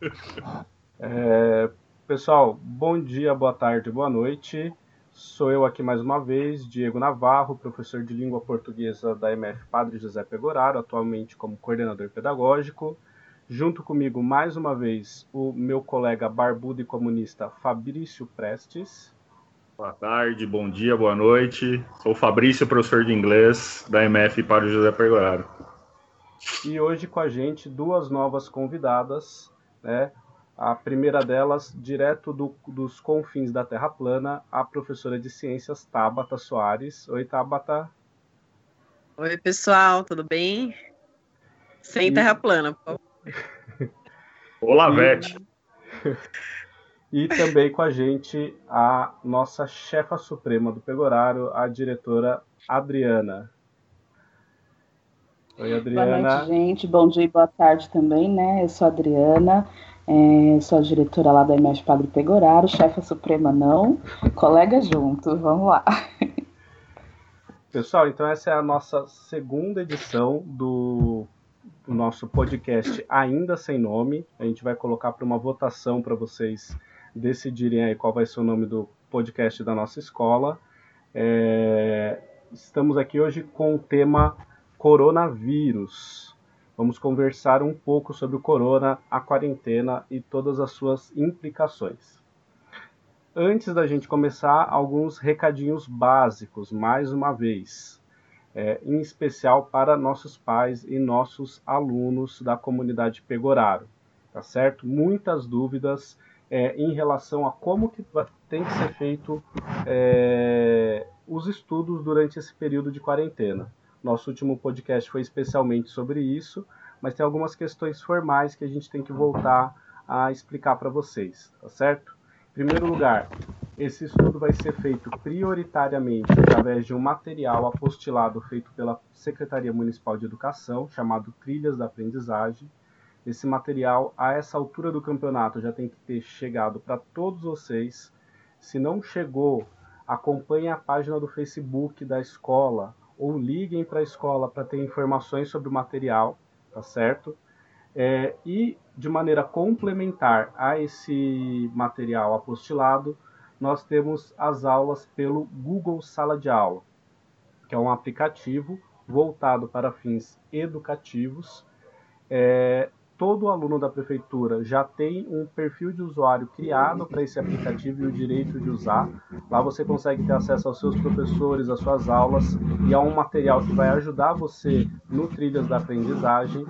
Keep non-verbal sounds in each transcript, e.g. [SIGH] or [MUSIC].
[LAUGHS] É, pessoal, bom dia, boa tarde, boa noite. Sou eu aqui mais uma vez, Diego Navarro, professor de língua portuguesa da MF Padre José Pegoraro, atualmente como coordenador pedagógico. Junto comigo, mais uma vez, o meu colega barbudo e comunista Fabrício Prestes. Boa tarde, bom dia, boa noite. Sou Fabrício, professor de inglês da MF Padre José Pegoraro. E hoje com a gente duas novas convidadas, né? A primeira delas, direto do, dos confins da Terra plana, a professora de ciências Tabata Soares. Oi, Tabata. Oi, pessoal, tudo bem? Sem e... terra plana, por favor. [LAUGHS] Olá, Vete. [LAUGHS] E também com a gente a nossa chefa suprema do Pegorário, a diretora Adriana. Oi, Adriana. Boa noite, gente. Bom dia e boa tarde também, né? Eu sou a Adriana. É, sou a diretora lá da IMES Padre Pegoraro, chefa suprema não, colega junto, vamos lá. [LAUGHS] Pessoal, então essa é a nossa segunda edição do, do nosso podcast Ainda Sem Nome. A gente vai colocar para uma votação para vocês decidirem aí qual vai ser o nome do podcast da nossa escola. É, estamos aqui hoje com o tema coronavírus. Vamos conversar um pouco sobre o corona, a quarentena e todas as suas implicações. Antes da gente começar, alguns recadinhos básicos, mais uma vez, é, em especial para nossos pais e nossos alunos da comunidade Pegoraro, tá certo? Muitas dúvidas é, em relação a como que tem que ser feito é, os estudos durante esse período de quarentena. Nosso último podcast foi especialmente sobre isso, mas tem algumas questões formais que a gente tem que voltar a explicar para vocês, tá certo? Em primeiro lugar, esse estudo vai ser feito prioritariamente através de um material apostilado feito pela Secretaria Municipal de Educação, chamado Trilhas da Aprendizagem. Esse material, a essa altura do campeonato, já tem que ter chegado para todos vocês. Se não chegou, acompanhe a página do Facebook da escola ou liguem para a escola para ter informações sobre o material, tá certo? É, e de maneira complementar a esse material apostilado, nós temos as aulas pelo Google Sala de Aula, que é um aplicativo voltado para fins educativos. É, todo aluno da prefeitura já tem um perfil de usuário criado para esse aplicativo e o direito de usar. Lá você consegue ter acesso aos seus professores, às suas aulas e a um material que vai ajudar você no Trilhas da Aprendizagem.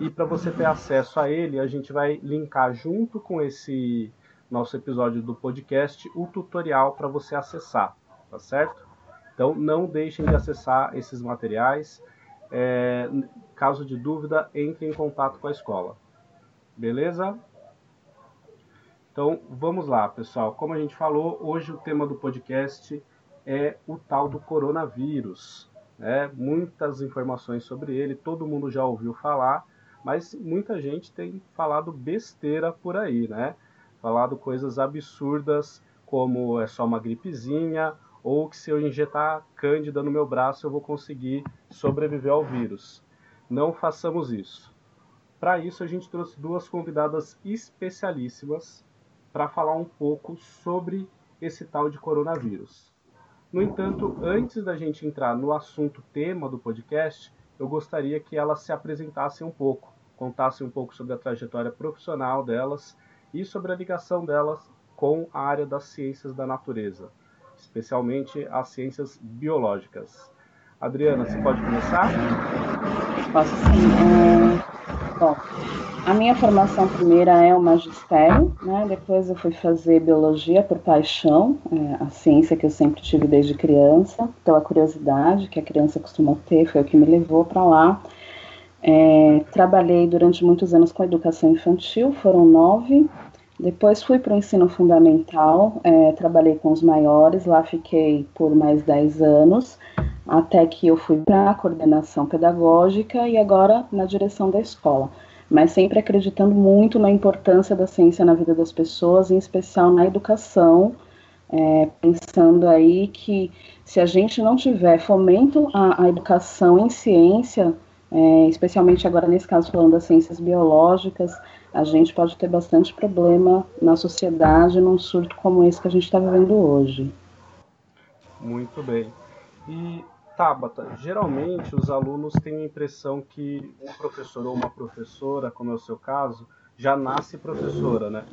E para você ter acesso a ele, a gente vai linkar junto com esse nosso episódio do podcast o tutorial para você acessar, tá certo? Então não deixem de acessar esses materiais. É, caso de dúvida, entre em contato com a escola. Beleza? Então vamos lá, pessoal. Como a gente falou, hoje o tema do podcast é o tal do coronavírus. Né? Muitas informações sobre ele, todo mundo já ouviu falar, mas muita gente tem falado besteira por aí, né? Falado coisas absurdas como é só uma gripezinha ou que se eu injetar cândida no meu braço eu vou conseguir sobreviver ao vírus. Não façamos isso. Para isso a gente trouxe duas convidadas especialíssimas para falar um pouco sobre esse tal de coronavírus. No entanto, antes da gente entrar no assunto tema do podcast, eu gostaria que elas se apresentassem um pouco, contassem um pouco sobre a trajetória profissional delas e sobre a ligação delas com a área das ciências da natureza especialmente as ciências biológicas. Adriana, você pode começar? Posso sim. É... Bom, a minha formação primeira é o magistério, né? depois eu fui fazer biologia por paixão, é, a ciência que eu sempre tive desde criança, pela curiosidade que a criança costuma ter, foi o que me levou para lá. É, trabalhei durante muitos anos com educação infantil, foram nove, depois fui para o ensino fundamental, é, trabalhei com os maiores, lá fiquei por mais 10 anos, até que eu fui para a coordenação pedagógica e agora na direção da escola. Mas sempre acreditando muito na importância da ciência na vida das pessoas, em especial na educação, é, pensando aí que se a gente não tiver fomento à, à educação em ciência, é, especialmente agora nesse caso falando das ciências biológicas, a gente pode ter bastante problema na sociedade num surto como esse que a gente está vivendo hoje. Muito bem. E Tabata, geralmente os alunos têm a impressão que um professor ou uma professora, como é o seu caso, já nasce professora, né?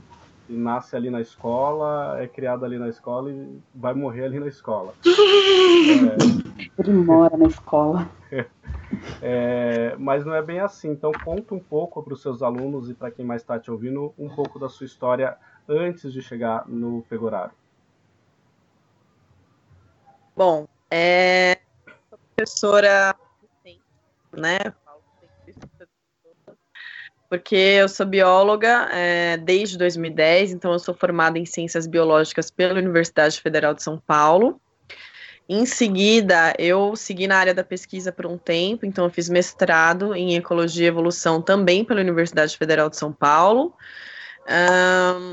E nasce ali na escola, é criado ali na escola e vai morrer ali na escola. [LAUGHS] É... Ele mora na escola. [LAUGHS] É, mas não é bem assim. Então conta um pouco para os seus alunos e para quem mais está te ouvindo um pouco da sua história antes de chegar no Pegoraro. Bom, é, professora, né? Porque eu sou bióloga é, desde 2010, então eu sou formada em ciências biológicas pela Universidade Federal de São Paulo. Em seguida, eu segui na área da pesquisa por um tempo, então eu fiz mestrado em Ecologia e Evolução também pela Universidade Federal de São Paulo. Um,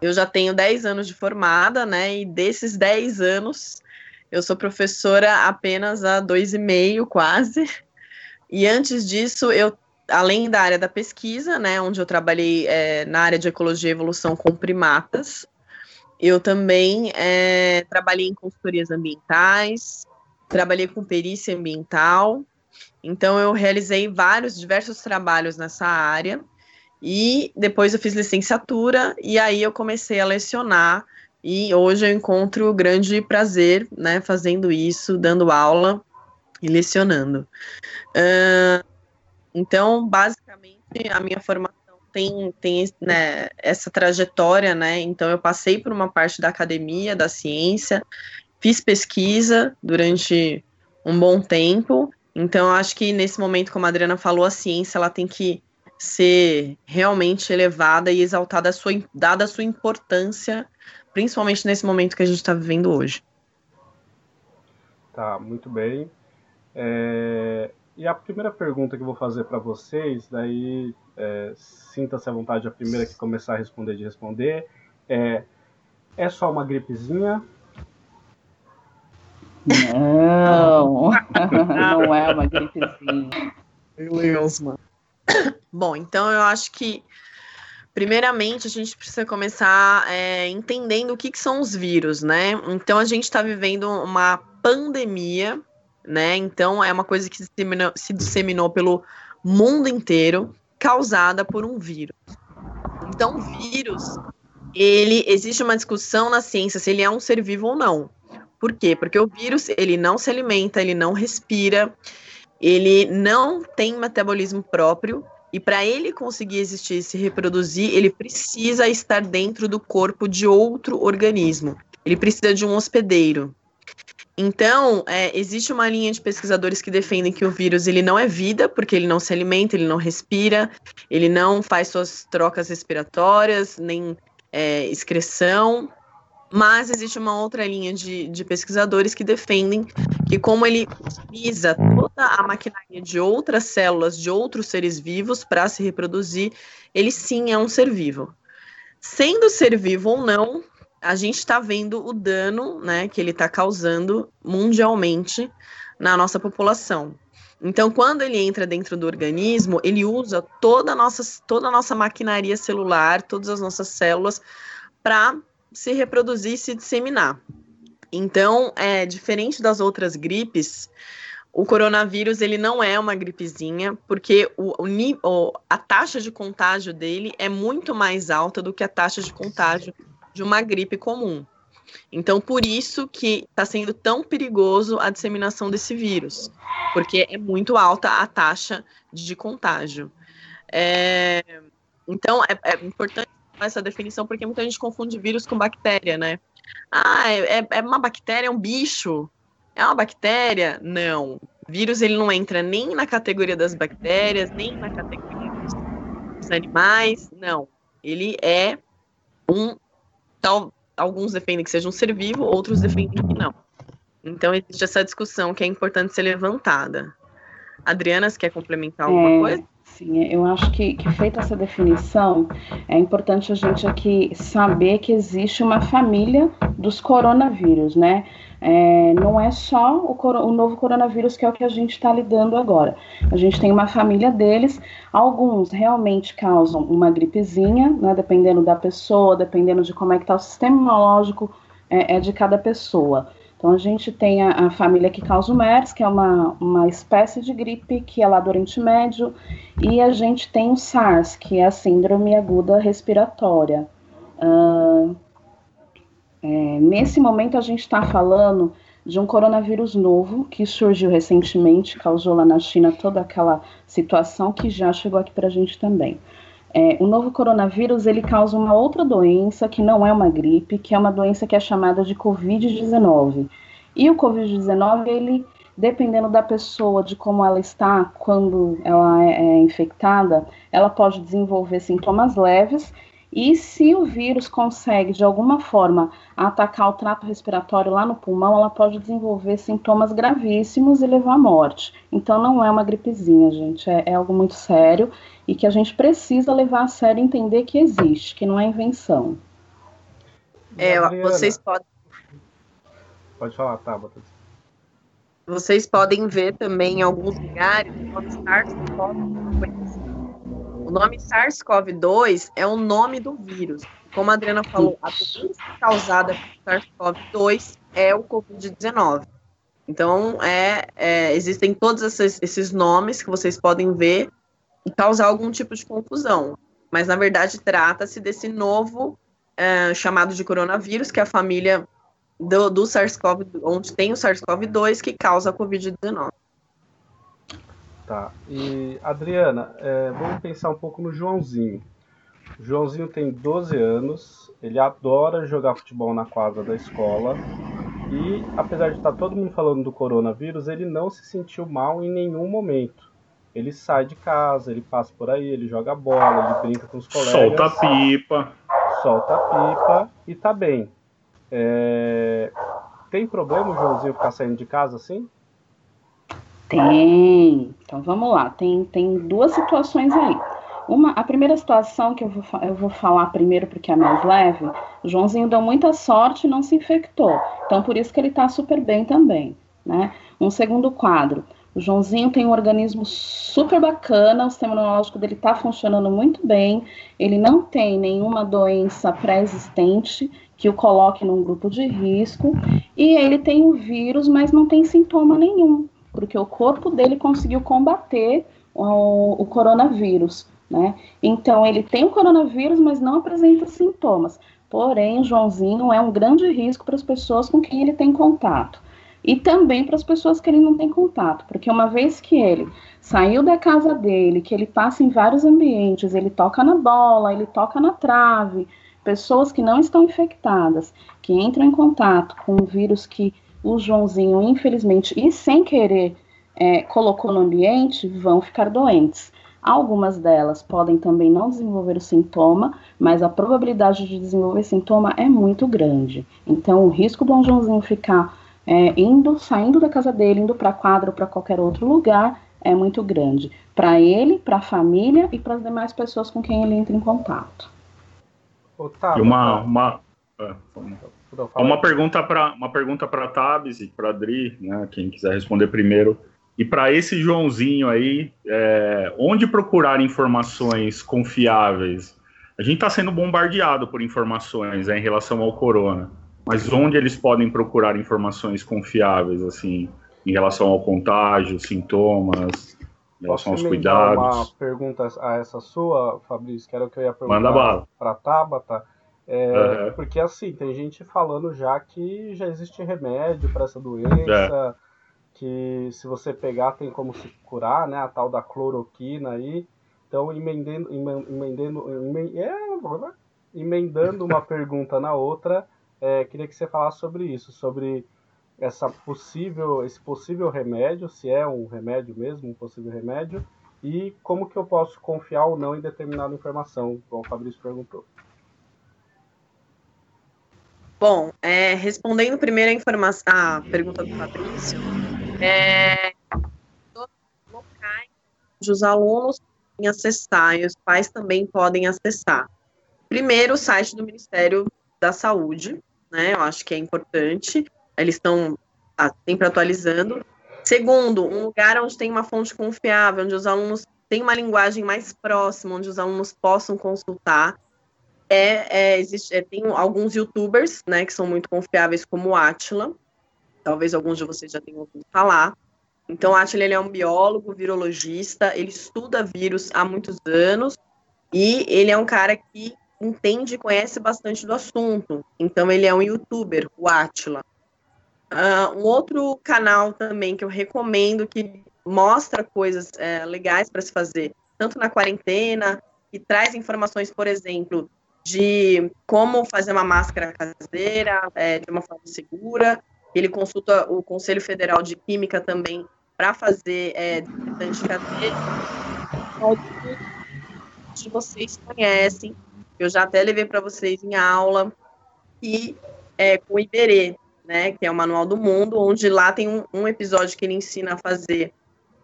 eu já tenho 10 anos de formada, né? E desses 10 anos, eu sou professora apenas há dois e meio, quase. E antes disso, eu, além da área da pesquisa, né, onde eu trabalhei é, na área de ecologia e evolução com primatas, eu também é, trabalhei em consultorias ambientais, trabalhei com perícia ambiental. Então, eu realizei vários, diversos trabalhos nessa área. E depois eu fiz licenciatura, e aí eu comecei a lecionar e hoje eu encontro grande prazer, né, fazendo isso, dando aula e lecionando. Uh, então, basicamente, a minha formação tem, tem né, essa trajetória, né? Então, eu passei por uma parte da academia, da ciência, fiz pesquisa durante um bom tempo. Então, acho que nesse momento, como a Adriana falou, a ciência ela tem que ser realmente elevada e exaltada, a sua, dada a sua importância principalmente nesse momento que a gente está vivendo hoje. Tá, muito bem. É... E a primeira pergunta que eu vou fazer para vocês, daí é, sinta-se à vontade a primeira que começar a responder de responder, é, é só uma gripezinha? Não, [LAUGHS] não é uma gripezinha. Bom, então eu acho que Primeiramente, a gente precisa começar é, entendendo o que, que, são os vírus, né? Então, a gente está vivendo uma pandemia, né? Então, é uma coisa que se disseminou, se disseminou pelo mundo inteiro, causada por um vírus. Então, vírus, ele existe uma discussão na ciência se ele é um ser vivo ou não. Por quê? Porque o vírus, ele não se alimenta, ele não respira, ele não tem metabolismo próprio, e para ele conseguir existir e se reproduzir, ele precisa estar dentro do corpo de outro organismo. Ele precisa de um hospedeiro. Então, é, existe uma linha de pesquisadores que defendem que o vírus ele não é vida, porque ele não se alimenta, ele não respira, ele não faz suas trocas respiratórias, nem é, excreção. Mas existe uma outra linha de, de pesquisadores que defendem que, como ele utiliza toda a maquinaria de outras células, de outros seres vivos para se reproduzir, ele sim é um ser vivo. Sendo ser vivo ou não, a gente está vendo o dano né, que ele está causando mundialmente na nossa população. Então, quando ele entra dentro do organismo, ele usa toda a nossa, toda a nossa maquinaria celular, todas as nossas células, para se reproduzir e se disseminar. Então, é diferente das outras gripes, o coronavírus ele não é uma gripezinha, porque o, o, a taxa de contágio dele é muito mais alta do que a taxa de contágio de uma gripe comum. Então, por isso que está sendo tão perigoso a disseminação desse vírus, porque é muito alta a taxa de contágio. É, então, é, é importante essa definição, porque muita gente confunde vírus com bactéria, né? Ah, é, é, é uma bactéria, é um bicho. É uma bactéria? Não. Vírus ele não entra nem na categoria das bactérias, nem na categoria dos, dos animais. Não. Ele é um. Tal, alguns defendem que seja um ser vivo, outros defendem que não. Então existe essa discussão que é importante ser levantada. Adriana, você quer complementar alguma é, coisa? Sim, eu acho que, que feita essa definição, é importante a gente aqui saber que existe uma família dos coronavírus, né? É, não é só o, o, novo coronavírus que é o que a gente está lidando agora. A gente tem uma família deles, alguns realmente causam uma gripezinha, né, dependendo da pessoa, dependendo de como é que está o sistema imunológico é, é de cada pessoa. Então a gente tem a, a, família que causa o MERS, que é uma, uma espécie de gripe que é lá do Oriente Médio, e a gente tem o SARS, que é a síndrome aguda respiratória. Uh, é, nesse momento a gente está falando de um coronavírus novo que surgiu recentemente, causou lá na China toda aquela situação que já chegou aqui para a gente também. É, o novo coronavírus ele causa uma outra doença que não é uma gripe, que é uma doença que é chamada de Covid-19. E o Covid-19 ele dependendo da pessoa, de como ela está quando ela é, é infectada, ela pode desenvolver sintomas leves e se o vírus consegue, de alguma forma, atacar o trato respiratório lá no pulmão, ela pode desenvolver sintomas gravíssimos e levar à morte. Então, não é uma gripezinha, gente, é, é algo muito sério e que a gente precisa levar a sério e entender que existe, que não é invenção. É, vocês podem. Pode falar, tá, Botas. Vocês podem ver também em alguns lugares o nome SARS-CoV-2. O nome SARS-CoV-2 é o nome do vírus. Como a Adriana falou, a doença causada por SARS-CoV-2 é o Covid-19. Então, é, é, existem todos esses, esses nomes que vocês podem ver e causar algum tipo de confusão. Mas, na verdade, trata-se desse novo é, chamado de coronavírus, que é a família do, do SARS-CoV, onde tem o SARS-CoV-2 que causa a Covid-19. Tá. E, Adriana, é, vamos pensar um pouco no Joãozinho. O Joãozinho tem 12 anos, ele adora jogar futebol na quadra da escola. E, apesar de estar todo mundo falando do coronavírus, ele não se sentiu mal em nenhum momento. Ele sai de casa, ele passa por aí, ele joga bola, ele brinca com os colegas. Solta a pipa. Solta a pipa e tá bem. É... Tem problema o Joãozinho ficar saindo de casa assim? Tem. Então vamos lá. Tem, tem duas situações aí. Uma, a primeira situação que eu vou, eu vou falar primeiro porque é mais leve, Joãozinho deu muita sorte e não se infectou. Então por isso que ele está super bem também. Né? Um segundo quadro. O Joãozinho tem um organismo super bacana, o sistema imunológico dele está funcionando muito bem, ele não tem nenhuma doença pré-existente que o coloque num grupo de risco, e ele tem o vírus, mas não tem sintoma nenhum, porque o corpo dele conseguiu combater o, o coronavírus, né? Então ele tem o coronavírus, mas não apresenta sintomas. Porém, o Joãozinho é um grande risco para as pessoas com quem ele tem contato e também para as pessoas que ele não tem contato, porque uma vez que ele saiu da casa dele, que ele passa em vários ambientes, ele toca na bola, ele toca na trave, pessoas que não estão infectadas, que entram em contato com um vírus que o Joãozinho, infelizmente, e sem querer, é, colocou no ambiente, vão ficar doentes. Algumas delas podem também não desenvolver o sintoma, mas a probabilidade de desenvolver sintoma é muito grande. Então, o risco do Joãozinho ficar é, indo, saindo da casa dele, indo para a quadra ou para qualquer outro lugar, é muito grande. Para ele, para a família e para as demais pessoas com quem ele entra em contato. Otávio, e uma, uma, é, uma pergunta para uma pergunta para Tabs e para Adri, né, quem quiser responder primeiro. E para esse Joãozinho aí, é, onde procurar informações confiáveis? A gente está sendo bombardeado por informações é, em relação ao corona mas onde eles podem procurar informações confiáveis, assim, em relação ao contágio, sintomas, em relação aos cuidados? uma pergunta a essa sua, Fabrício, que era o que eu ia perguntar para a Tabata. É, uhum. Porque assim, tem gente falando já que já existe remédio para essa doença, é. que se você pegar tem como se curar, né? A tal da cloroquina aí. Então, emendendo, emendendo, emendendo, é, emendando uma pergunta na outra, é, queria que você falasse sobre isso, sobre essa possível, esse possível remédio, se é um remédio mesmo, um possível remédio, e como que eu posso confiar ou não em determinada informação, como o Fabrício perguntou. Bom, é, respondendo primeiro a, informação, a pergunta do Fabrício, é, locais onde os alunos acessar e os pais também podem acessar. Primeiro, o site do Ministério da Saúde, né? Eu acho que é importante. Eles estão sempre atualizando. Segundo, um lugar onde tem uma fonte confiável, onde os alunos têm uma linguagem mais próxima, onde os alunos possam consultar. É, é, existe, é, tem alguns youtubers, né, que são muito confiáveis, como o Atila. Talvez alguns de vocês já tenham ouvido falar. Então, Atila ele é um biólogo, virologista, ele estuda vírus há muitos anos e ele é um cara que entende e conhece bastante do assunto. Então, ele é um youtuber, o Atila. Uh, um outro canal também que eu recomendo que mostra coisas é, legais para se fazer, tanto na quarentena, e traz informações, por exemplo, de como fazer uma máscara caseira é, de uma forma segura. Ele consulta o Conselho Federal de Química também para fazer é, desinfetante caseiro. Que vocês conhecem, eu já até levei para vocês em aula, e é, com o Iberê, né, que é o Manual do Mundo, onde lá tem um, um episódio que ele ensina a fazer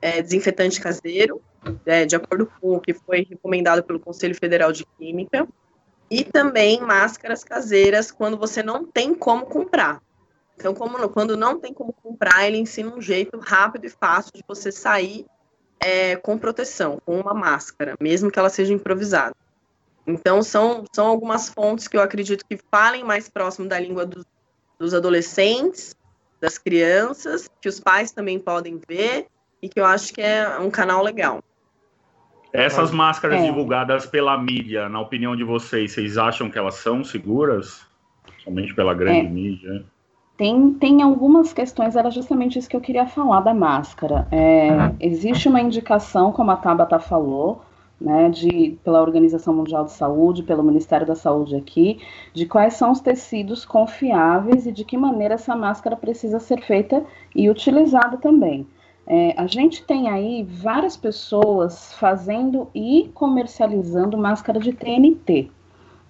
é, desinfetante caseiro, é, de acordo com o que foi recomendado pelo Conselho Federal de Química, e também máscaras caseiras quando você não tem como comprar. Então, como, quando não tem como comprar, ele ensina um jeito rápido e fácil de você sair é, com proteção, com uma máscara, mesmo que ela seja improvisada. Então, são, são algumas fontes que eu acredito que falem mais próximo da língua dos dos adolescentes, das crianças, que os pais também podem ver e que eu acho que é um canal legal. Essas máscaras é. divulgadas pela mídia, na opinião de vocês, vocês acham que elas são seguras? Somente pela grande é. mídia? Tem, tem algumas questões, era justamente isso que eu queria falar da máscara. É, uhum. Existe uma indicação, como a Tabata falou, né, de, pela Organização Mundial de Saúde, pelo Ministério da Saúde aqui, de quais são os tecidos confiáveis e de que maneira essa máscara precisa ser feita e utilizada também. É, a gente tem aí várias pessoas fazendo e comercializando máscara de TNT.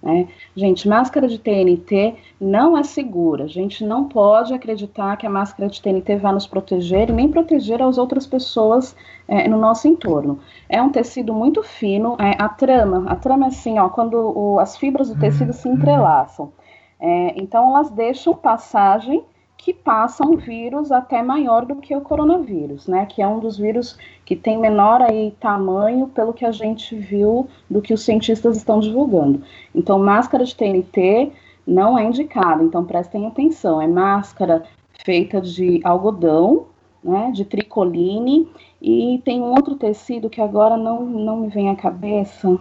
Né? Gente, máscara de TNT não é segura. A gente não pode acreditar que a máscara de TNT vai nos proteger e nem proteger as outras pessoas é, no nosso entorno. É um tecido muito fino. É, a trama, a trama é assim, ó, quando o, as fibras do tecido se entrelaçam. É, então elas deixam passagem que passa um vírus até maior do que o coronavírus, né? Que é um dos vírus que tem menor aí tamanho, pelo que a gente viu do que os cientistas estão divulgando. Então, máscara de TNT não é indicada, então prestem atenção. É máscara feita de algodão, né? De tricoline e tem um outro tecido que agora não, não me vem à cabeça.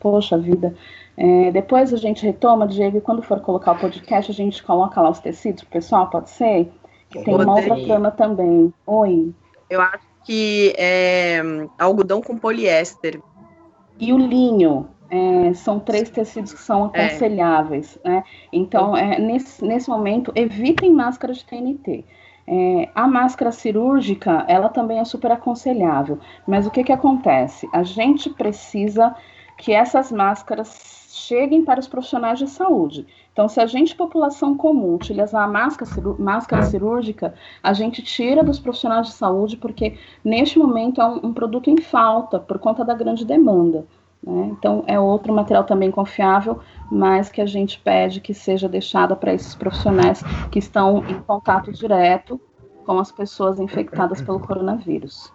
Poxa vida, é, depois a gente retoma, Diego, e quando for colocar o podcast, a gente coloca lá os tecidos pessoal, pode ser? Que tem uma outra trama também. Oi. Eu acho que é algodão com poliéster. E o linho. É, são três tecidos que são é. aconselháveis. É. Né? Então, é, nesse, nesse momento, evitem máscara de TNT. É, a máscara cirúrgica, ela também é super aconselhável. Mas o que, que acontece? A gente precisa que essas máscaras cheguem para os profissionais de saúde. Então, se a gente, população comum, utilizar a máscara, máscara cirúrgica, a gente tira dos profissionais de saúde, porque neste momento é um, um produto em falta por conta da grande demanda. Né? Então, é outro material também confiável, mas que a gente pede que seja deixada para esses profissionais que estão em contato direto com as pessoas infectadas pelo coronavírus.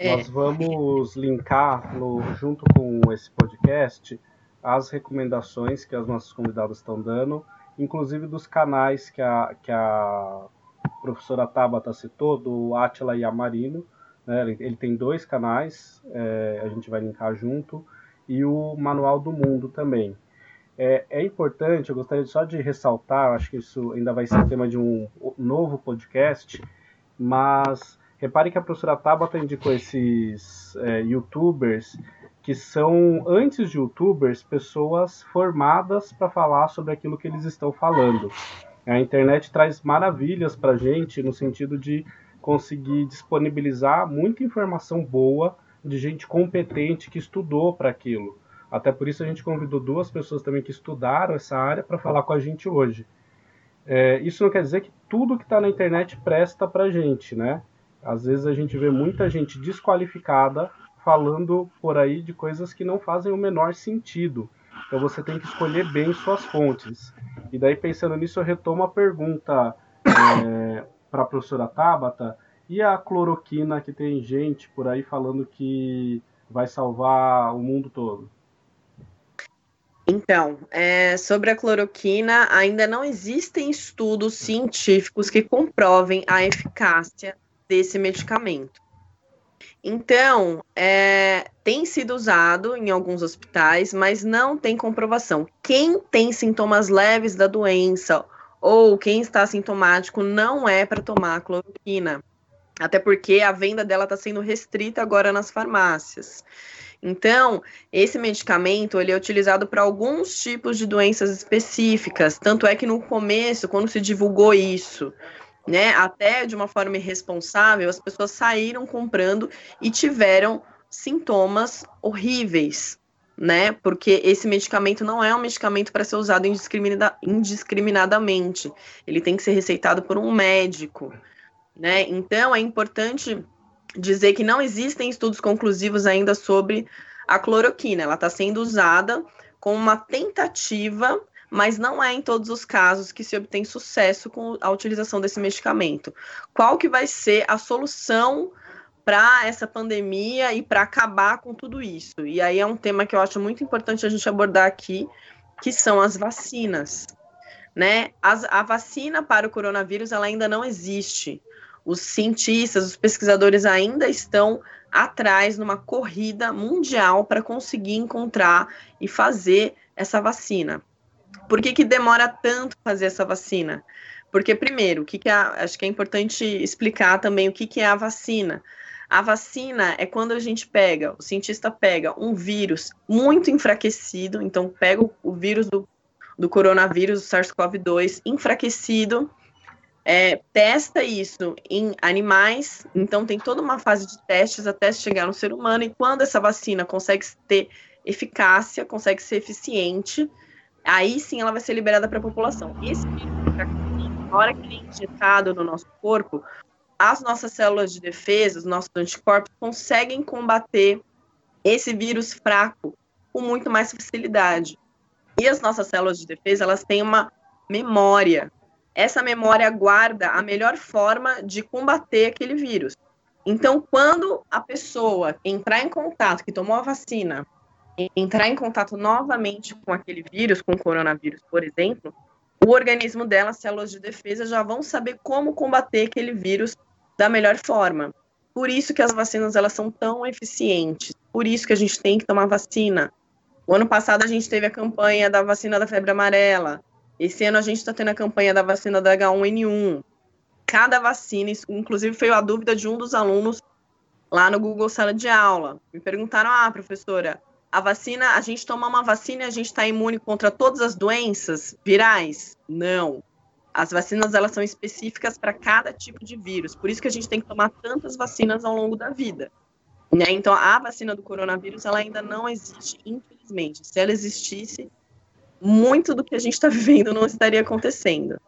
É. Nós vamos linkar no, junto com esse podcast as recomendações que as nossas convidadas estão dando, inclusive dos canais que a, que a professora Tabata citou, do Atila Yamarino. Né? Ele, ele tem dois canais, é, a gente vai linkar junto, e o Manual do Mundo também. É, é, importante, eu gostaria só de ressaltar, acho que isso ainda vai ser tema de um novo podcast, mas Repare que a professora Tabata indicou esses é, youtubers que são, antes de youtubers, pessoas formadas para falar sobre aquilo que eles estão falando. A internet traz maravilhas para a gente no sentido de conseguir disponibilizar muita informação boa de gente competente que estudou para aquilo. Até por isso a gente convidou duas pessoas também que estudaram essa área para falar com a gente hoje. É, isso não quer dizer que tudo que está na internet presta para a gente, né? Às vezes a gente vê muita gente desqualificada falando por aí de coisas que não fazem o menor sentido. Então você tem que escolher bem suas fontes. E daí, pensando nisso, eu retomo a pergunta é, para a professora Tabata. E a cloroquina, que tem gente por aí falando que vai salvar o mundo todo? Então, é, sobre a cloroquina, ainda não existem estudos científicos que comprovem a eficácia desse medicamento. Então, é, tem sido usado em alguns hospitais, mas não tem comprovação. Quem tem sintomas leves da doença ou quem está sintomático não é para tomar cloroquina. Até porque a venda dela está sendo restrita agora nas farmácias. Então, esse medicamento ele é utilizado para alguns tipos de doenças específicas. Tanto é que no começo, quando se divulgou isso, né, até de uma forma irresponsável, as pessoas saíram comprando e tiveram sintomas horríveis, né? Porque esse medicamento não é um medicamento para ser usado indiscriminada, indiscriminadamente. Ele tem que ser receitado por um médico, né? Então é importante dizer que não existem estudos conclusivos ainda sobre a cloroquina. Ela está sendo usada como uma tentativa mas não é em todos os casos que se obtém sucesso com a utilização desse medicamento. Qual que vai ser a solução para essa pandemia e para acabar com tudo isso? E aí é um tema que eu acho muito importante a gente abordar aqui, que são as vacinas. Né? As, a vacina para o coronavírus ela ainda não existe. Os cientistas, os pesquisadores ainda estão atrás numa corrida mundial para conseguir encontrar e fazer essa vacina. Por que, que demora tanto fazer essa vacina? Porque, primeiro, o que, que é, acho que é importante explicar também o que, que é a vacina. A vacina é quando a gente pega, o cientista pega um vírus muito enfraquecido, então pega o, vírus do, do coronavírus, o SARS-CoV-2, enfraquecido, é, testa isso em animais, então tem toda uma fase de testes até chegar no ser humano, e quando essa vacina consegue ter eficácia, consegue ser eficiente, aí sim ela vai ser liberada para a população. Esse na hora que ele é injetado no nosso corpo, as nossas células de defesa, os nossos anticorpos, conseguem combater esse vírus fraco com muito mais facilidade. E as nossas células de defesa, elas têm uma memória. Essa memória guarda a melhor forma de combater aquele vírus. Então, quando a pessoa entrar em contato, que tomou a vacina, entrar em contato novamente com aquele vírus, com o coronavírus, por exemplo, o organismo dela, as células de defesa, já vão saber como combater aquele vírus da melhor forma. Por isso que as vacinas elas são tão eficientes. Por isso que a gente tem que tomar vacina. O ano passado a gente teve a campanha da vacina da febre amarela. Esse ano a gente está tendo a campanha da vacina da H1N1. Cada vacina, inclusive foi a dúvida de um dos alunos lá no Google Sala de Aula. Me perguntaram: ah, professora, a vacina, a gente toma uma vacina e a gente está imune contra todas as doenças virais? Não. As vacinas elas são específicas para cada tipo de vírus. Por isso que a gente tem que tomar tantas vacinas ao longo da vida. Né? Então, a vacina do coronavírus ela ainda não existe, infelizmente. Se ela existisse, muito do que a gente está [LAUGHS] vivendo não estaria acontecendo.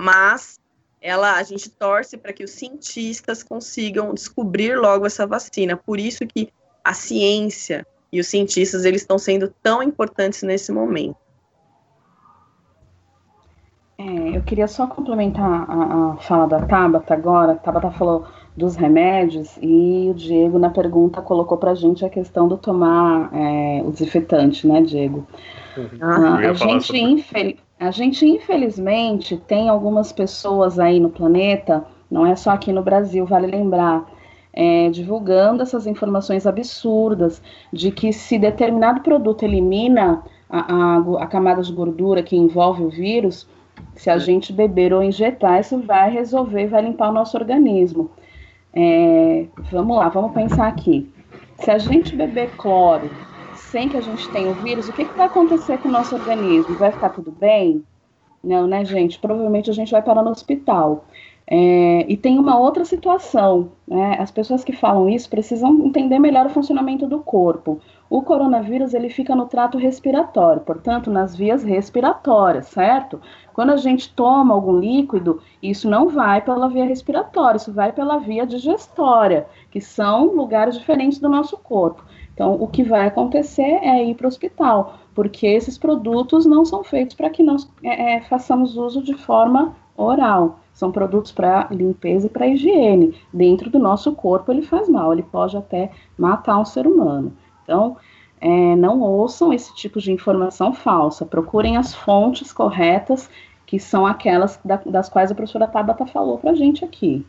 Mas ela, a gente torce para que os cientistas consigam descobrir logo essa vacina. Por isso que a ciência, e os cientistas eles estão sendo tão importantes nesse momento. É, eu queria só complementar a, a, fala da Tabata agora. A Tabata falou dos remédios e o Diego, na pergunta, colocou para a gente a questão do tomar é, o desinfetante, né, Diego? Uhum. Ah, a, gente, infel... a gente, infelizmente, tem algumas pessoas aí no planeta, não é só aqui no Brasil, vale lembrar, é, divulgando essas informações absurdas de que se determinado produto elimina a, a, a camada de gordura que envolve o vírus, se a gente beber ou injetar, isso vai resolver, vai limpar o nosso organismo. É, vamos lá, vamos pensar aqui. Se a gente beber cloro sem que a gente tenha o vírus, o que, que vai acontecer com o nosso organismo? Vai ficar tudo bem? Não, né, gente? Provavelmente a gente vai parar no hospital. É, e tem uma outra situação, né? As pessoas que falam isso precisam entender melhor o funcionamento do corpo. O coronavírus ele fica no trato respiratório, portanto, nas vias respiratórias, certo? Quando a gente toma algum líquido, isso não vai pela via respiratória, isso vai pela via digestória, que são lugares diferentes do nosso corpo. Então, o que vai acontecer é ir para o hospital, porque esses produtos não são feitos para que nós é, é, façamos uso de forma oral. São produtos para limpeza e para higiene. Dentro do nosso corpo ele faz mal, ele pode até matar um ser humano. Então, é, não ouçam esse tipo de informação falsa. Procurem as fontes corretas, que são aquelas da, das quais a professora Tabata falou para a gente aqui.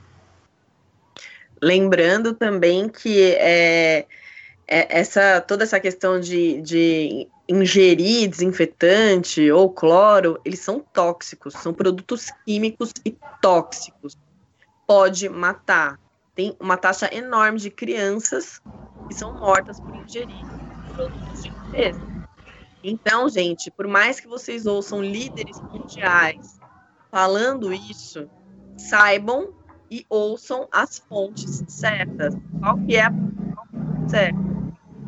Lembrando também que é, essa toda essa questão de, de ingerir desinfetante ou cloro, eles são tóxicos, são produtos químicos e tóxicos. Pode matar. Tem uma taxa enorme de crianças que são mortas por ingerir produtos de limpeza. Então, gente, por mais que vocês ouçam líderes mundiais falando isso, saibam e ouçam as fontes certas. Qual que é a fonte certa?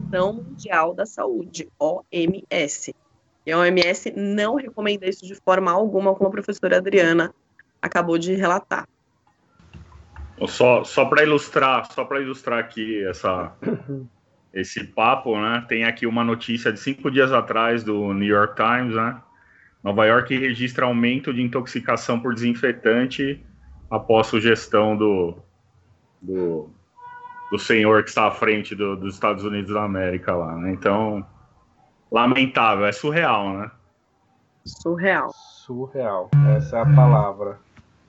Organização Mundial da Saúde, OMS. E a OMS não recomenda isso de forma alguma, como a professora Adriana acabou de relatar. Só, só para ilustrar, só para ilustrar aqui essa, esse papo, né? Tem aqui uma notícia de cinco dias atrás do New York Times, né? Nova York registra aumento de intoxicação por desinfetante após sugestão do, do do senhor que está à frente do, dos Estados Unidos da América lá, né? Então, lamentável, é surreal, né? Surreal. Surreal, essa é a palavra.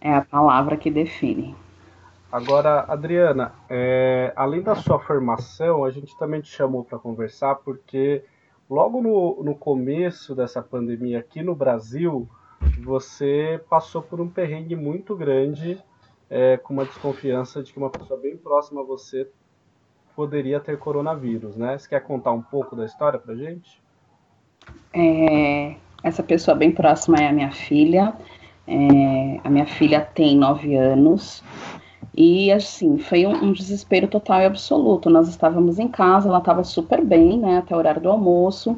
É a palavra que define. Agora, Adriana, é, além da sua formação, a gente também te chamou para conversar porque logo no, no começo dessa pandemia aqui no Brasil, você passou por um perrengue muito grande é, com uma desconfiança de que uma pessoa bem próxima a você poderia ter coronavírus, né? Você quer contar um pouco da história pra gente? É, essa pessoa bem próxima é a minha filha. É, a minha filha tem nove anos. E assim, foi um, um, desespero total e absoluto. Nós estávamos em casa, ela estava super bem, né, até o horário do almoço.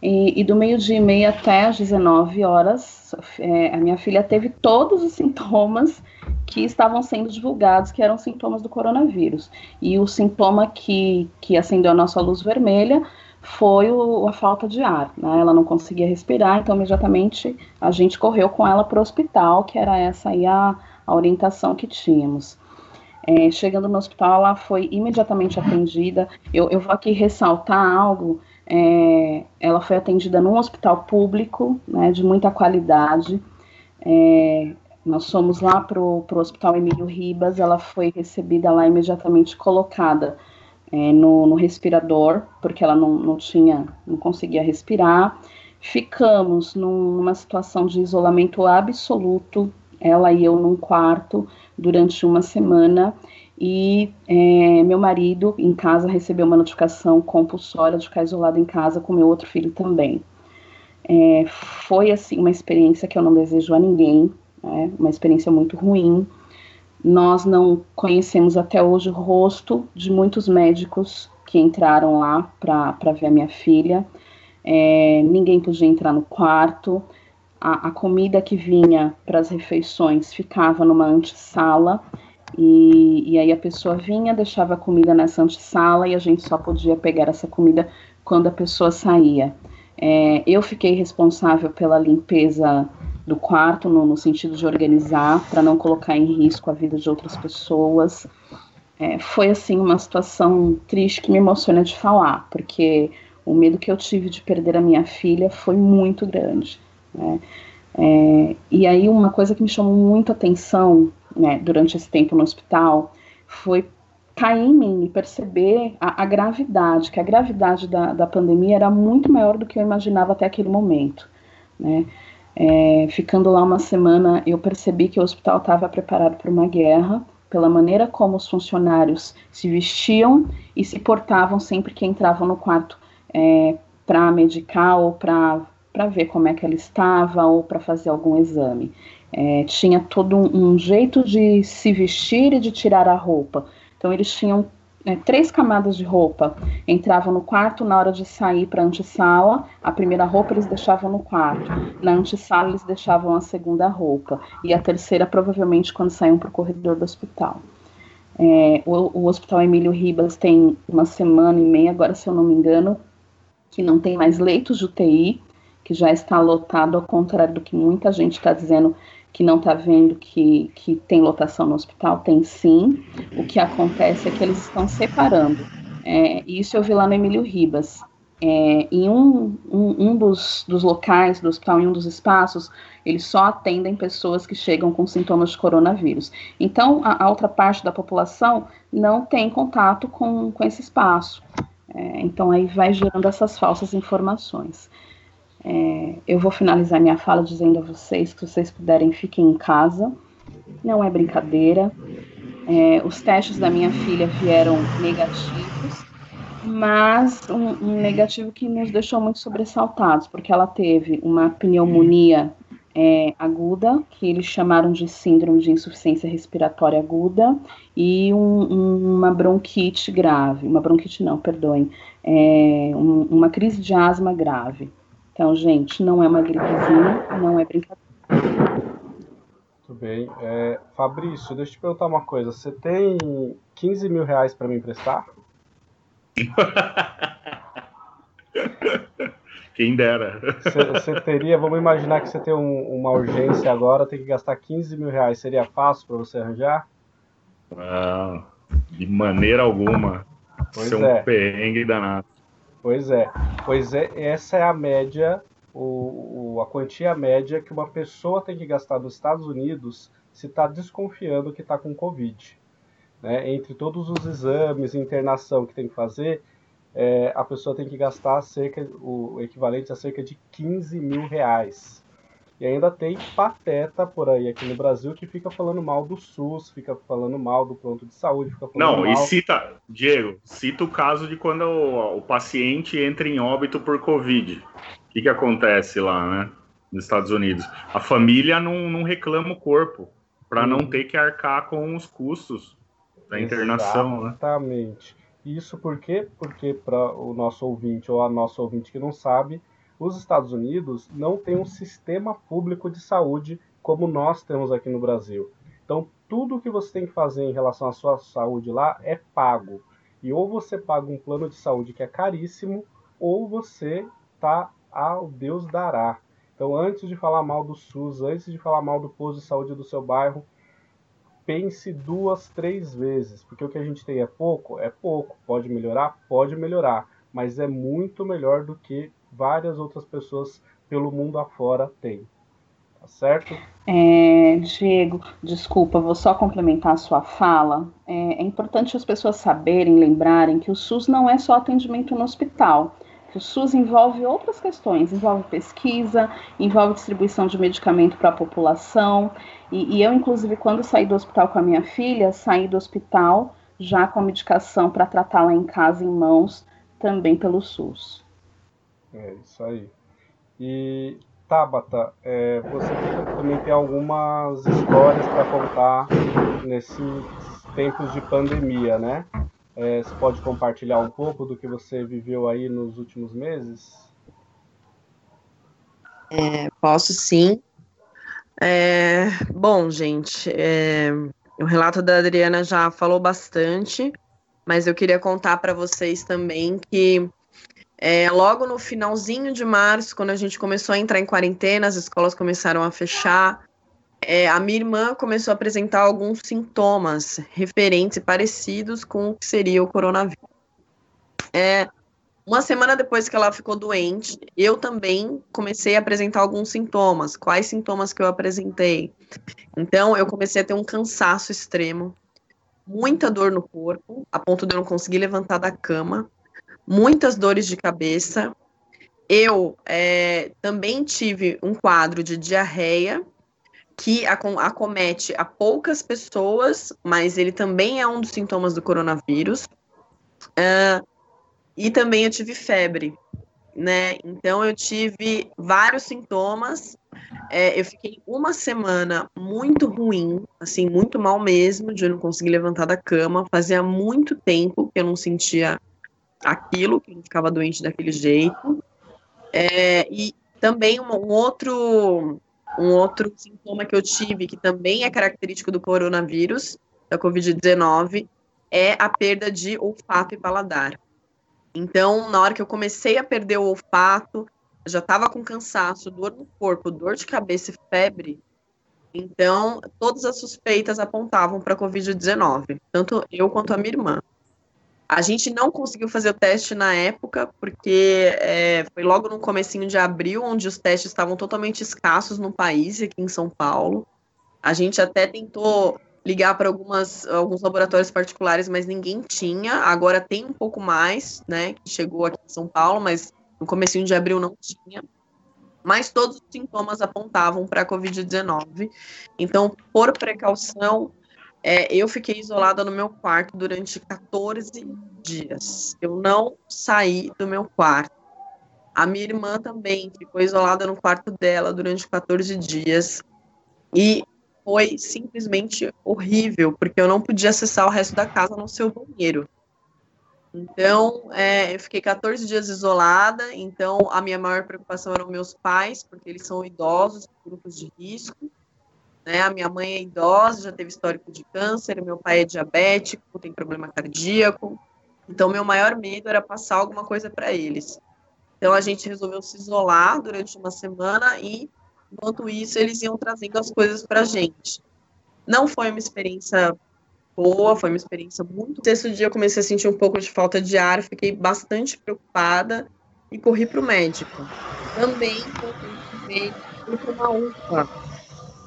E, e do meio-dia e meia até as 19 horas, é, a minha filha teve todos os sintomas que estavam sendo divulgados, que eram sintomas do coronavírus. E o sintoma que, que acendeu a nossa luz vermelha foi o, a falta de ar. Né? Ela não conseguia respirar, então imediatamente a gente correu com ela para o hospital, que era essa aí a, a orientação que tínhamos. É, chegando no hospital, ela foi imediatamente atendida. Eu, eu vou aqui ressaltar algo é, ela foi atendida num hospital público, né, de muita qualidade. É, nós fomos lá para o Hospital Emílio Ribas, ela foi recebida lá imediatamente colocada é, no, no, respirador, porque ela não, não tinha, não conseguia respirar. Ficamos num, numa situação de isolamento absoluto, ela e eu num quarto, durante uma semana, e é, meu marido em casa recebeu uma notificação compulsória de ficar isolado em casa com meu outro filho também. É, foi assim uma experiência que eu não desejo a ninguém, né, uma experiência muito ruim. Nós não conhecemos até hoje o rosto de muitos médicos que entraram lá para ver a minha filha. É, ninguém podia entrar no quarto. A, a comida que vinha para as refeições ficava numa antessala e, e aí a pessoa vinha, deixava a comida nessa antessala e a gente só podia pegar essa comida quando a pessoa saía. É, eu fiquei responsável pela limpeza do quarto, no, no sentido de organizar, para não colocar em risco a vida de outras pessoas. É, foi, assim, uma situação triste que me emociona de falar, porque o medo que eu tive de perder a minha filha foi muito grande. Né? É, e aí, uma coisa que me chamou muito atenção né, durante esse tempo no hospital foi cair em mim e perceber a, a gravidade, que a gravidade da, da, pandemia era muito maior do que eu imaginava até aquele momento. Né? É, ficando lá uma semana, eu percebi que o hospital estava preparado para uma guerra, pela maneira como os funcionários se vestiam e se portavam sempre que entravam no quarto é, para medicar ou para ver como é que ela estava ou para fazer algum exame. é, tinha todo um, um, jeito de se vestir e de tirar a roupa. Então eles tinham é, três camadas de roupa. Entravam no quarto na hora de sair para a antessala, a primeira roupa eles deixavam no quarto. Na antessala eles deixavam a segunda roupa. E a terceira, provavelmente, quando saíam para o corredor do hospital. É, o, o, Hospital Emílio Ribas tem uma semana e meia, agora se eu não me engano, que não tem mais leitos de UTI, que já está lotado, ao contrário do que muita gente está dizendo que não está vendo que, que tem lotação no hospital, tem sim. O que acontece é que eles estão separando. É, isso eu vi lá no Emílio Ribas. É, em um, um, um dos, dos, locais do hospital, em um dos espaços, eles só atendem pessoas que chegam com sintomas de coronavírus. Então, a, a outra parte da população não tem contato com, com esse espaço. É, então, aí vai gerando essas falsas informações. É, eu vou finalizar minha fala dizendo a vocês que, se vocês puderem, fiquem em casa. Não é brincadeira. É, os testes da minha filha vieram negativos, mas um, um, negativo que nos deixou muito sobressaltados, porque ela teve uma pneumonia é, aguda, que eles chamaram de síndrome de insuficiência respiratória aguda, e um, um, uma bronquite grave, uma bronquite não, perdoem, é, uma crise de asma grave. Então, gente, não é uma gripezinha, não é brincadeira. Muito bem. É, Fabrício, deixa eu te perguntar uma coisa. Você tem 15 mil reais para me emprestar? [LAUGHS] Quem dera. Você teria, vamos imaginar que você tem um, uma urgência agora, tem que gastar 15 mil reais. Seria fácil para você arranjar? Não, de maneira alguma. Pois Ser é. um perrengue danado. Pois é, pois é, essa é a média, o, o, a quantia média que uma pessoa tem que gastar nos Estados Unidos se está desconfiando que está com Covid. Né? Entre todos os exames internação que tem que fazer, é, a pessoa tem que gastar cerca, o equivalente a cerca de 15 mil reais. E ainda tem pateta por aí aqui no Brasil que fica falando mal do SUS, fica falando mal do pronto de saúde, fica falando Não, mal... e cita, Diego, cita o caso de quando o, o paciente entra em óbito por Covid. O que, que acontece lá, né? Nos Estados Unidos. A família não, não reclama o corpo para não ter que arcar com os custos da internação. Né? Exatamente. Né? Isso por quê? Porque para o nosso ouvinte ou a nossa ouvinte que não sabe, os Estados Unidos não têm um sistema público de saúde como nós temos aqui no Brasil. Então, tudo que você tem que fazer em relação à sua saúde lá é pago. E ou você paga um plano de saúde que é caríssimo, ou você tá ao Deus dará. Então, antes de falar mal do SUS, antes de falar mal do posto de saúde do seu bairro, pense duas, três vezes, porque o que a gente tem é pouco, é pouco. Pode melhorar, pode melhorar, mas é muito melhor do que várias outras pessoas pelo mundo afora têm. Tá certo? É, Diego, desculpa, vou só complementar a sua fala. É, é importante as pessoas saberem, lembrarem que o SUS não é só atendimento no hospital. O SUS envolve outras questões, envolve pesquisa, envolve distribuição de medicamento para a população. E, e, eu, inclusive, quando saí do hospital com a minha filha, saí do hospital já com a medicação para tratá-la em casa, em mãos, também pelo SUS. É isso aí. E Tabata, é, você também tem algumas histórias para contar nesses tempos de pandemia, né? É, você pode compartilhar um pouco do que você viveu aí nos últimos meses? É, posso sim. É, bom, gente, é, o relato da Adriana já falou bastante, mas eu queria contar para vocês também que é, logo no finalzinho de março, quando a gente começou a entrar em quarentena, as escolas começaram a fechar, é, a minha irmã começou a apresentar alguns sintomas referentes e parecidos com o que seria o coronavírus. É, uma semana depois que ela ficou doente, eu também comecei a apresentar alguns sintomas. Quais sintomas que eu apresentei? Então, eu comecei a ter um cansaço extremo, muita dor no corpo, a ponto de eu não conseguir levantar da cama muitas dores de cabeça. Eu é, também tive um quadro de diarreia que acomete a poucas pessoas, mas ele também é um dos sintomas do coronavírus. Uh, e também eu tive febre, né? Então eu tive vários sintomas é, eu fiquei uma semana muito ruim, assim, muito mal mesmo, de eu não conseguir levantar da cama. Fazia muito tempo que eu não sentia aquilo, que não ficava doente daquele jeito. É, e também um, um, outro um outro sintoma que eu tive, que também é característico do coronavírus, da Covid-19, é a perda de olfato e paladar. Então, na hora que eu comecei a perder o olfato, já estava com cansaço, dor no corpo, dor de cabeça e febre. Então, todas as suspeitas apontavam para a Covid-19, tanto eu quanto a minha irmã. A gente não conseguiu fazer o teste na época, porque é, foi logo no comecinho de abril, onde os testes estavam totalmente escassos no país, aqui em São Paulo. A gente até tentou ligar para algumas alguns laboratórios particulares, mas ninguém tinha. Agora tem um pouco mais, né, que chegou aqui em São Paulo, mas no começo de abril não tinha. Mas todos os sintomas apontavam para a COVID-19. Então, por precaução, é, eu fiquei isolada no meu quarto durante 14 dias. Eu não saí do meu quarto. A minha irmã também ficou isolada no quarto dela durante 14 dias. E foi simplesmente horrível, porque eu não podia acessar o resto da casa no seu banheiro. Então, é, eu fiquei 14 dias isolada. Então, a minha maior preocupação eram meus pais, porque eles são idosos, grupos de risco. Né? A minha mãe é idosa, já teve histórico de câncer. Meu pai é diabético, tem problema cardíaco. Então, meu maior medo era passar alguma coisa para eles. Então, a gente resolveu se isolar durante uma semana e, enquanto isso, eles iam trazendo as coisas para a gente. Não foi uma experiência boa, foi uma experiência muito. Sexto dia eu comecei a sentir um pouco de falta de ar, fiquei bastante preocupada e corri para o médico. Também fui para uma UPA,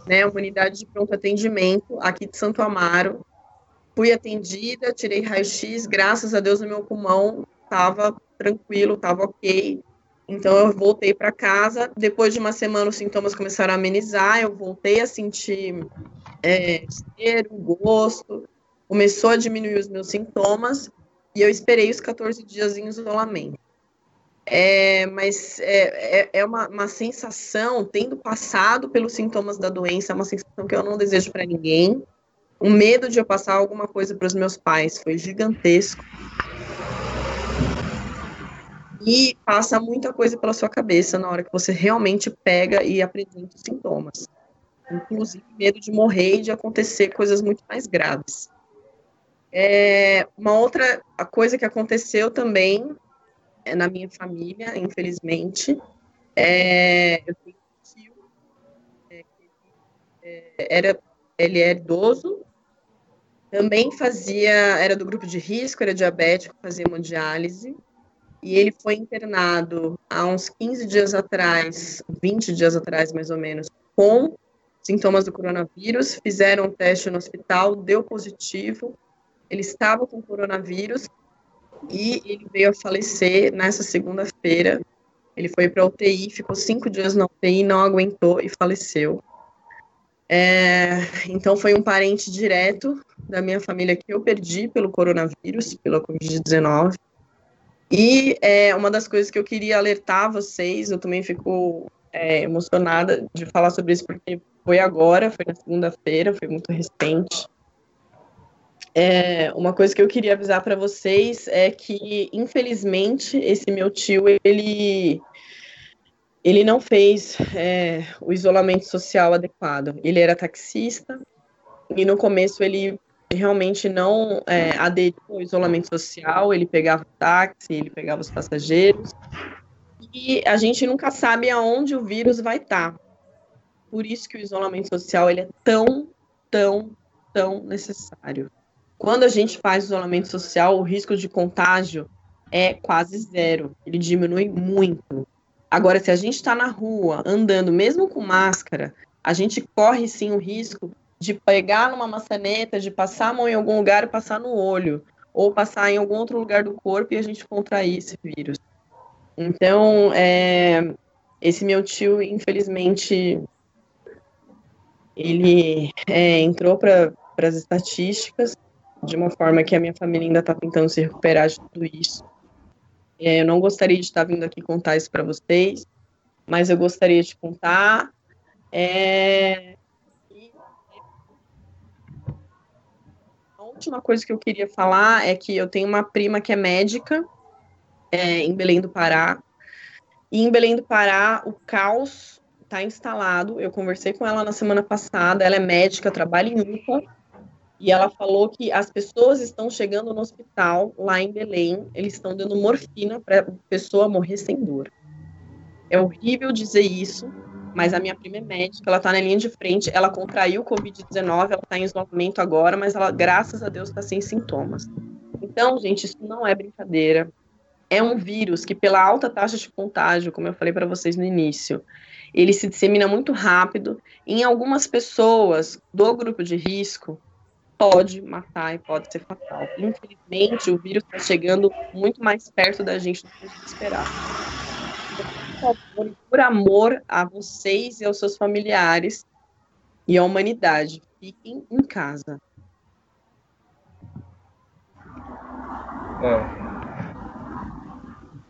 né, uma unidade de pronto atendimento aqui de Santo Amaro. Fui atendida, tirei raio-x, graças a Deus o meu pulmão estava tranquilo, estava ok. Então eu voltei para casa. Depois de uma semana os sintomas começaram a amenizar, eu voltei a sentir é, cheiro, gosto, começou a diminuir os meus sintomas e eu esperei os 14 dias em isolamento. É, mas é, é, é uma, uma, sensação, tendo passado pelos sintomas da doença, é uma sensação que eu não desejo para ninguém. O medo de eu passar alguma coisa para os meus pais foi gigantesco. E passa muita coisa pela sua cabeça na hora que você realmente pega e apresenta os sintomas. Inclusive, medo de morrer e de acontecer coisas muito mais graves. É, uma outra coisa que aconteceu também na minha família, infelizmente, é, eu tenho um tio é, que era, ele é idoso, também fazia, era do grupo de risco, era diabético, fazia hemodiálise, e ele foi internado há uns 15 dias atrás, 20 dias atrás mais ou menos, com sintomas do coronavírus, fizeram um teste no hospital, deu positivo, ele estava com coronavírus e ele veio a falecer nessa segunda-feira. Ele foi para UTI, ficou cinco dias na UTI, não aguentou e faleceu. É, então foi um parente direto da minha família que eu perdi pelo coronavírus, pela Covid-19. E é, uma das coisas que eu queria alertar vocês, eu também fico é, emocionada de falar sobre isso, porque foi agora, foi na segunda-feira, foi muito recente. É, uma coisa que eu queria avisar para vocês é que, infelizmente, esse meu tio, ele, ele não fez é, o isolamento social adequado. Ele era taxista e no começo ele realmente não é, aderiu ao isolamento social, ele pegava o táxi, ele pegava os passageiros, e a gente nunca sabe aonde o vírus vai estar. Por isso que o isolamento social ele é tão, tão, tão necessário. Quando a gente faz isolamento social, o risco de contágio é quase zero, ele diminui muito. Agora, se a gente está na rua, andando, mesmo com máscara, a gente corre sim o risco de pegar numa maçaneta, de passar a mão em algum lugar e passar no olho, ou passar em algum outro lugar do corpo e a gente contrair esse vírus. Então, é, esse meu tio, infelizmente, ele é, entrou para as estatísticas de uma forma que a minha família ainda está tentando se recuperar de tudo isso. É, eu não gostaria de estar vindo aqui contar isso para vocês, mas eu gostaria de contar É... A última coisa que eu queria falar é que eu tenho uma prima que é médica é, em Belém do Pará. E em Belém do Pará, o caos está instalado. Eu conversei com ela na semana passada. Ela é médica, trabalha em UPA. E ela falou que as pessoas estão chegando no hospital lá em Belém. Eles estão dando morfina para a pessoa morrer sem dor. É horrível dizer isso, mas a minha prima é médica, ela está na linha de frente, ela contraiu o Covid-19, ela está em isolamento agora, mas ela, graças a Deus, está sem sintomas. Então, gente, isso não é brincadeira. É um vírus que, pela alta taxa de contágio, como eu falei para vocês no início, ele se dissemina muito rápido. Em algumas pessoas do grupo de risco, pode matar e pode ser fatal. Infelizmente, o vírus está chegando muito mais perto da gente do que a gente esperava. Por por amor a vocês e aos seus familiares e à humanidade, fiquem em casa. É,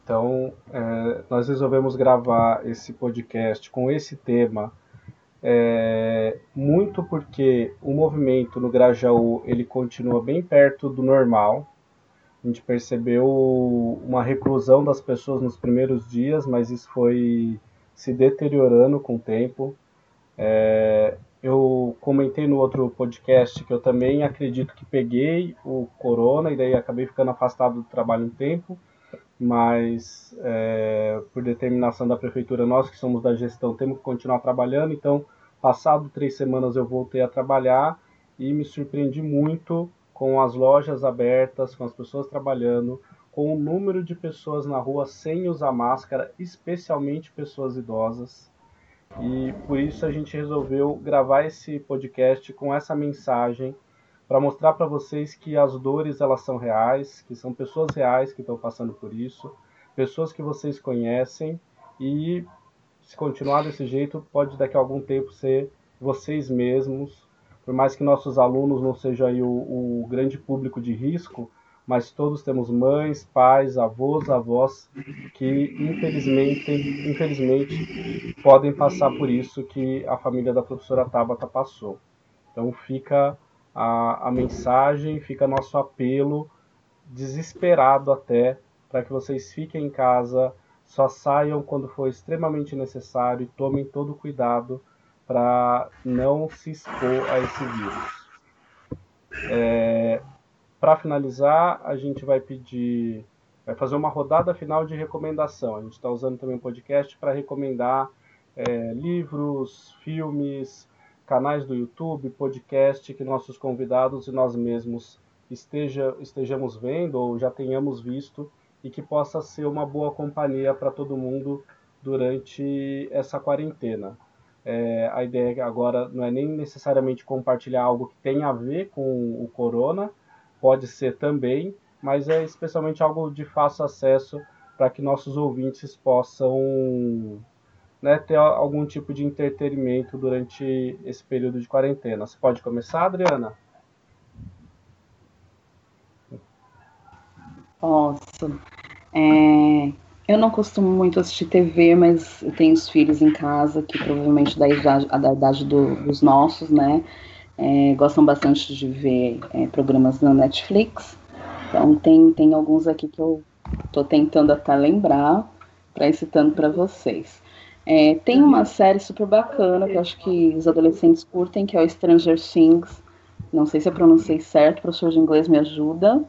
então, é, nós resolvemos gravar esse podcast com esse tema, é, muito porque o movimento no Grajaú ele continua bem perto do normal. A gente percebeu uma reclusão das pessoas nos primeiros dias, mas isso foi se deteriorando com o tempo. É, eu comentei no outro podcast que eu também acredito que peguei o corona e daí acabei ficando afastado do trabalho um tempo mas é, por determinação da prefeitura, nós que somos da gestão temos que continuar trabalhando. Então, passado três semanas eu voltei a trabalhar e me surpreendi muito com as lojas abertas, com as pessoas trabalhando, com o número de pessoas na rua sem usar máscara, especialmente pessoas idosas. E por isso a gente resolveu gravar esse podcast com essa mensagem para mostrar para vocês que as dores elas são reais, que são pessoas reais que estão passando por isso, pessoas que vocês conhecem e se continuar desse jeito pode daqui a algum tempo ser vocês mesmos, por mais que nossos alunos não sejam aí o, o grande público de risco, mas todos temos mães, pais, avós, avós que infelizmente, infelizmente podem passar por isso que a família da professora Tabata passou. Então fica a, a mensagem, fica nosso apelo, desesperado até, para que vocês fiquem em casa, só saiam quando for extremamente necessário e tomem todo cuidado para não se expor a esse vírus. É, para finalizar, a gente vai pedir, vai fazer uma rodada final de recomendação. A gente está usando também o podcast para recomendar é, livros, filmes, canais do YouTube, podcast que nossos convidados e nós mesmos esteja, estejamos vendo ou já tenhamos visto e que possa ser uma boa companhia para todo mundo durante essa quarentena. É, a ideia agora não é nem necessariamente compartilhar algo que tenha a ver com o corona, pode ser também, mas é especialmente algo de fácil acesso para que nossos ouvintes possam né, ter algum tipo de entretenimento durante esse período de quarentena. Você pode começar, Adriana? É, eu não costumo muito assistir TV, mas eu tenho os filhos em casa, que provavelmente da idade, da idade do, dos nossos, né? É, gostam bastante de ver é, programas na Netflix. Então tem, tem alguns aqui que eu estou tentando até lembrar para citando para vocês. É, tem uma série super bacana que eu acho que os adolescentes curtem, que é o Stranger Things. Não sei se eu pronunciei certo, professor de inglês me ajuda.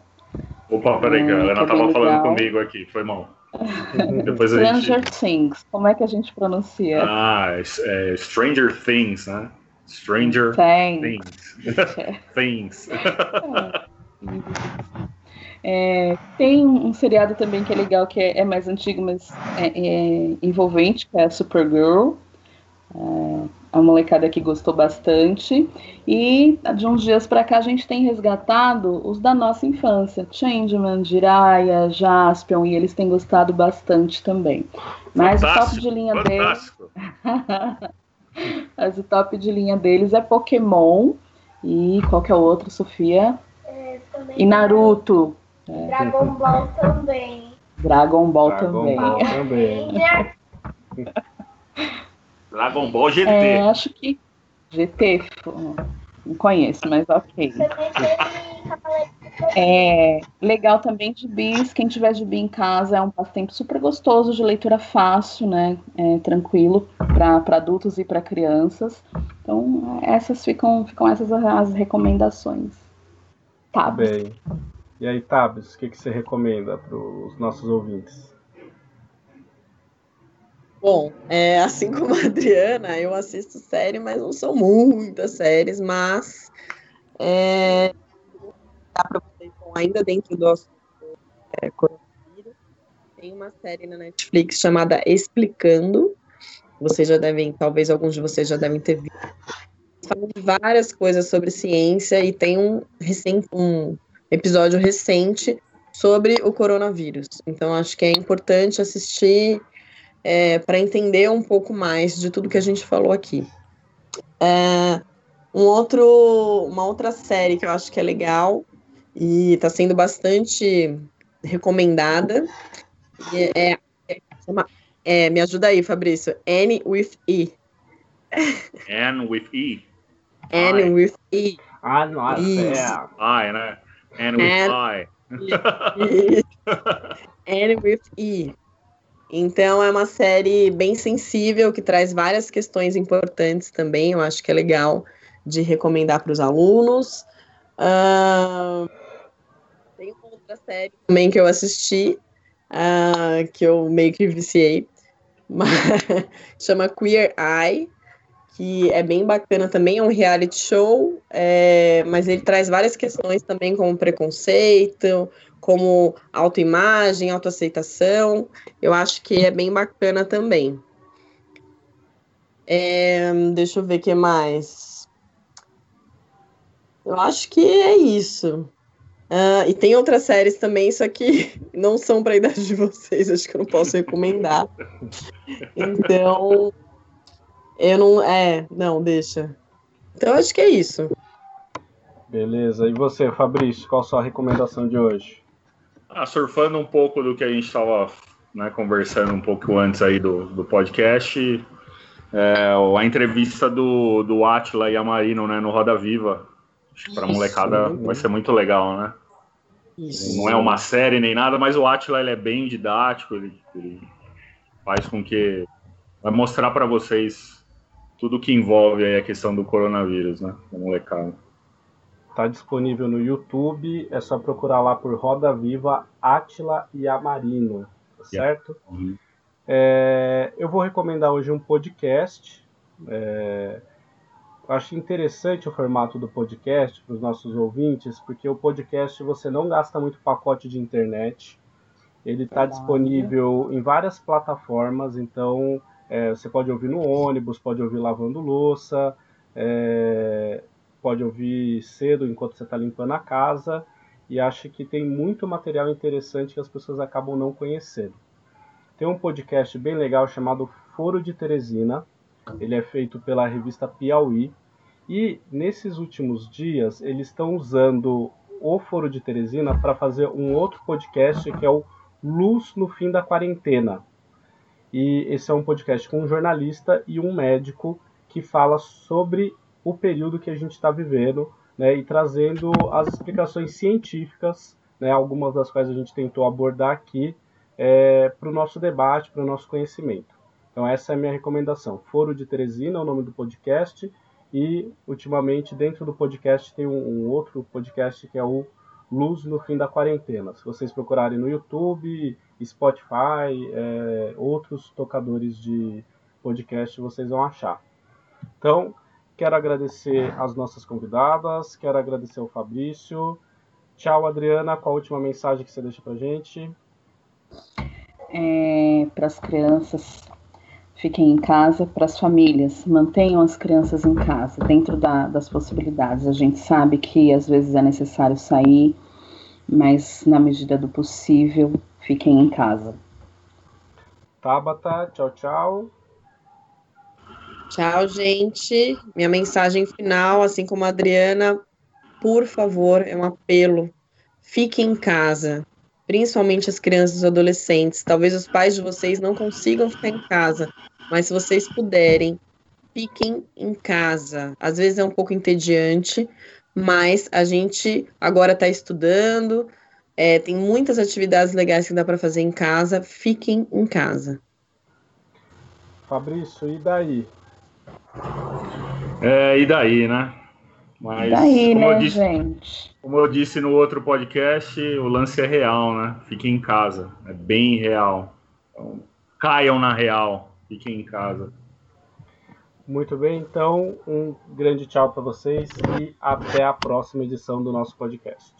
Opa, peraí, é, a Ana estava é falando comigo aqui, foi mal. [LAUGHS] Depois Stranger gente... Things, como é que a gente pronuncia? Ah, é, é Stranger Things, né? Stranger Things. Things. [LAUGHS] É. [LAUGHS] É, tem um seriado também que é legal, que é, é mais antigo, mas é, é, envolvente, que é a Supergirl. A molecada que gostou bastante. E de uns dias para cá a gente tem resgatado os da nossa infância. Changeman, Jiraya, Jaspion, e eles têm gostado bastante também. Mas fantástico, o top de linha fantástico. deles. [LAUGHS] Mas o top de linha deles é Pokémon. E qual que é o outro, Sofia? É, e Naruto. É. Dragon Ball também. Dragon Ball Dragon também. Ball também. [LAUGHS] [LAUGHS] Dragon Ball GT. É, acho que GT, não conheço, mas ok. É legal também de bis. Quem tiver de bi em casa é um passatempo super gostoso, de leitura fácil, né? É, tranquilo para adultos e para crianças. Então, essas ficam, ficam essas as recomendações. Tabs. Bem. E aí, Tabs, o que, que você recomenda para os nossos ouvintes? Bom, é, assim como a Adriana, eu assisto série, mas não são muitas séries, mas é, dá para vocês, ainda dentro do assunto é, coronavírus, tem uma série na Netflix chamada Explicando. Vocês já devem, talvez alguns de vocês já devem ter visto. Falam várias coisas sobre ciência e tem um, recente, um episódio recente sobre o coronavírus. Então, acho que é importante assistir é, para entender um pouco mais de tudo que a gente falou aqui. É, um outro, uma outra série que eu acho que é legal e está sendo bastante recomendada é, é, é, me ajuda aí, Fabrício. N with E. [LAUGHS] N with E. N I. with E. Ah, nossa, é. I, né? N with I. [LAUGHS] N with E. Então é uma série bem sensível que traz várias questões importantes também. Eu acho que é legal de recomendar para os alunos. Uh, tem outra série também que eu assisti, uh, que eu meio que viciei, [LAUGHS] mas, chama Queer Eye, que é bem bacana também, é um reality show, é, mas ele traz várias questões também, como preconceito, como autoimagem, autoaceitação. Eu acho que é bem bacana também. É, deixa eu ver o que mais. Eu acho que é isso. Uh, e tem outras séries também, só que [LAUGHS] não são para a idade de vocês, acho que eu não posso recomendar. Então, eu não. É, não, deixa. Então, acho que é isso. Beleza. E você, Fabrício, qual a sua recomendação de hoje? Ah, surfando um pouco do que a gente estava né, conversando um pouco antes aí do, do podcast, é, a entrevista do, do Atila e a Marino né, no Roda Viva. Acho que para molecada vai ser muito legal, né? Isso. Não é uma série nem nada, mas o Atila ele é bem didático, ele, ele faz com que vai mostrar para vocês tudo que envolve a questão do coronavírus, né? Da molecada. Está disponível no YouTube, é só procurar lá por Roda Viva, Atila e Amarino, tá certo? Uhum. É, eu vou recomendar hoje um podcast. É, acho interessante o formato do podcast para os nossos ouvintes, porque o podcast você não gasta muito pacote de internet. Ele está disponível em várias plataformas, então é, você pode ouvir no ônibus, pode ouvir lavando louça. É, pode ouvir cedo enquanto você está limpando a casa e acho que tem muito material interessante que as pessoas acabam não conhecendo. Tem um podcast bem legal chamado Foro de Teresina. Ele é feito pela revista Piauí e nesses últimos dias eles estão usando o Foro de Teresina para fazer um outro podcast que é o Luz no Fim da Quarentena. E esse é um podcast com um jornalista e um médico que fala sobre o período que a gente está vivendo, né, e trazendo as explicações científicas, né, algumas das quais a gente tentou abordar aqui, é, para o nosso debate, para o nosso conhecimento. Então essa é a minha recomendação. Foro de Teresina é o nome do podcast e ultimamente dentro do podcast tem um, um outro podcast que é o Luz no Fim da Quarentena. Se vocês procurarem no YouTube, Spotify, é, outros tocadores de podcast, vocês vão achar. Então, Quero agradecer as nossas convidadas, quero agradecer ao Fabrício. Tchau, Adriana. Qual a última mensagem que você deixa para gente? É, para as crianças, fiquem em casa. Para as famílias, mantenham as crianças em casa, dentro da, das possibilidades. A gente sabe que às vezes é necessário sair, mas na medida do possível, fiquem em casa. Tabata, tchau, tchau. Tchau, gente. Minha mensagem final, assim como a Adriana, por favor, é um apelo. Fiquem em casa, principalmente as crianças e adolescentes. Talvez os pais de vocês não consigam ficar em casa, mas se vocês puderem, fiquem em casa. Às vezes é um pouco entediante, mas a gente agora está estudando, é, tem muitas atividades legais que dá para fazer em casa. Fiquem em casa. Fabrício, e daí? É, e daí, né? Mas, e daí, como, né, eu disse, gente? como eu disse no outro podcast, o lance é real, né? Fiquem em casa. É bem real. Então, caiam na real. Fiquem em casa. Muito bem, então um grande tchau para vocês e até a próxima edição do nosso podcast.